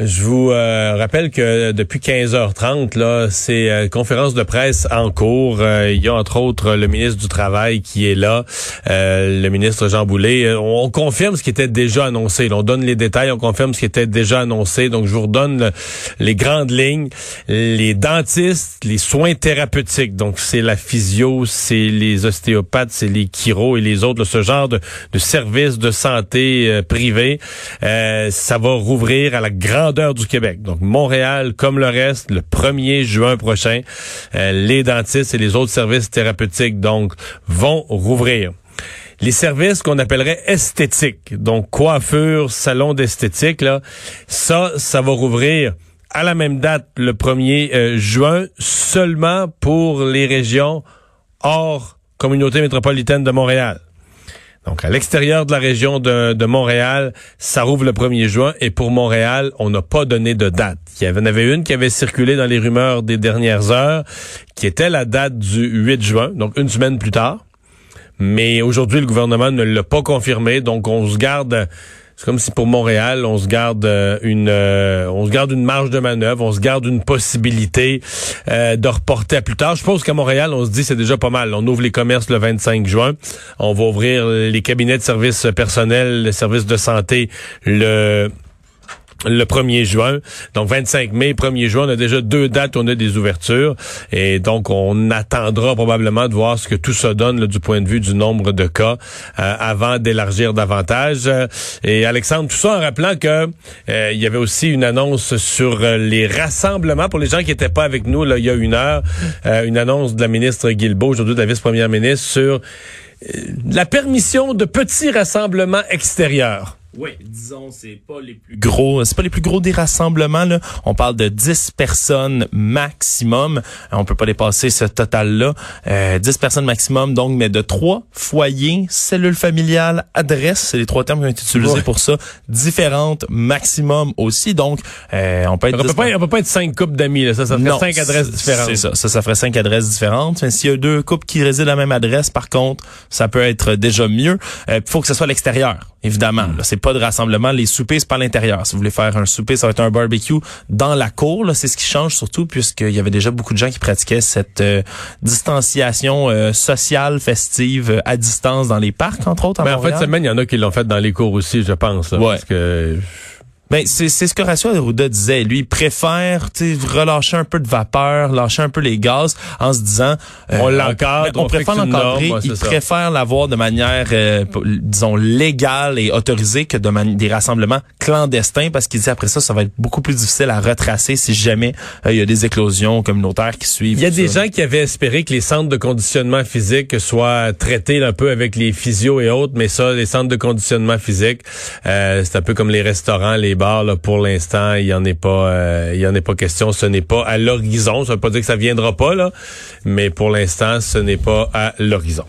Je vous euh, rappelle que depuis 15h30, là, c'est euh, conférence de presse en cours. Euh, il y a entre autres le ministre du Travail qui est là, le ministre Jean Boulet. On, confirme ce qui était déjà annoncé. on donne les détails, on confirme ce qui était déjà annoncé. Donc, je vous redonne les grandes lignes. Les dentistes, les soins thérapeutiques. Donc, c'est la physio, c'est les ostéopathes, c'est les chiro et les autres, ce genre de, de services de santé privés. ça va rouvrir à la grande du Québec. Donc Montréal, comme le reste, le 1er juin prochain, euh, les dentistes et les autres services thérapeutiques donc vont rouvrir les services qu'on appellerait esthétiques, donc coiffure, salon d'esthétique, là, ça, ça va rouvrir à la même date, le 1er euh, juin, seulement pour les régions hors communauté métropolitaine de Montréal. Donc, à l'extérieur de la région de, Montréal, ça rouvre le 1er juin. Et pour Montréal, on n'a pas donné de date. Il y en avait une qui avait circulé dans les rumeurs des dernières heures, qui était la date du 8 juin, donc une semaine plus tard. Mais aujourd'hui, le gouvernement ne l'a pas confirmé. Donc, on se garde c'est comme si pour Montréal, on se garde euh, une euh, on se garde une marge de manœuvre, on se garde une possibilité euh, de reporter à plus tard. Je pense qu'à Montréal, on se dit c'est déjà pas mal. On ouvre les commerces le 25 juin. On va ouvrir les cabinets de services personnels, les services de santé le le 1er juin. Donc 25 mai, 1er juin, on a déjà deux dates on a des ouvertures. Et donc on attendra probablement de voir ce que tout ça donne du point de vue du nombre de cas euh, avant d'élargir davantage. Et Alexandre, tout ça en rappelant que euh, il y avait aussi une annonce sur euh, les rassemblements pour les gens qui n'étaient pas avec nous là, il y a une heure, une annonce de la ministre Guilbeault, aujourd'hui de la vice-première ministre, sur la permission de petits rassemblements extérieurs. Oui, disons, c'est pas les plus gros, c'est pas les plus gros des rassemblements, là. On parle de 10 personnes maximum. On peut pas dépasser ce total-là. Euh, 10 personnes maximum, donc, mais de trois foyers, cellules familiales, adresse, c'est les trois termes qui ont été utilisés pour ça. Différentes maximum aussi. Donc, euh, on peut être... On peut, pas, on peut pas être cinq couples d'amis, là. Ça, ça ferait cinq adresses différentes. C'est ça. Ça, ça ferait cinq adresses différentes. Mais s'il y a deux couples qui résident à la même adresse, par contre, ça peut être déjà mieux. Il euh, faut que ce soit à l'extérieur, évidemment. Là, c'est pas de rassemblement. Les soupers, c'est pas à l'intérieur. Si vous voulez faire un souper, ça va être un barbecue dans la cour. C'est ce qui change surtout puisqu'il y avait déjà beaucoup de gens qui pratiquaient cette euh, distanciation euh, sociale, festive, à distance dans les parcs, entre autres. Mais en fait, semaine, il y en a qui l'ont fait dans les cours aussi, je pense. Parce que ben, c'est ce que Horacio Arruda disait. Lui, il préfère relâcher un peu de vapeur, lâcher un peu les gaz en se disant... Euh, on l'encadre, on, préfère l'encadrer. Il préfère l'avoir de manière, euh, disons, légale et autorisée que de des rassemblements clandestins parce qu'il dit après ça, ça va être beaucoup plus difficile à retracer si jamais euh, il y a des éclosions communautaires qui suivent. Il y a des gens qui avaient espéré que les centres de conditionnement physique soient traités un peu avec les physios et autres, mais ça, les centres de conditionnement physique, c'est un peu comme les restaurants, les pour l'instant, il y en est pas, euh, il y en est pas question. Ce n'est pas à l'horizon. Ça veut pas dire que ça viendra pas là, mais pour l'instant, ce n'est pas à l'horizon.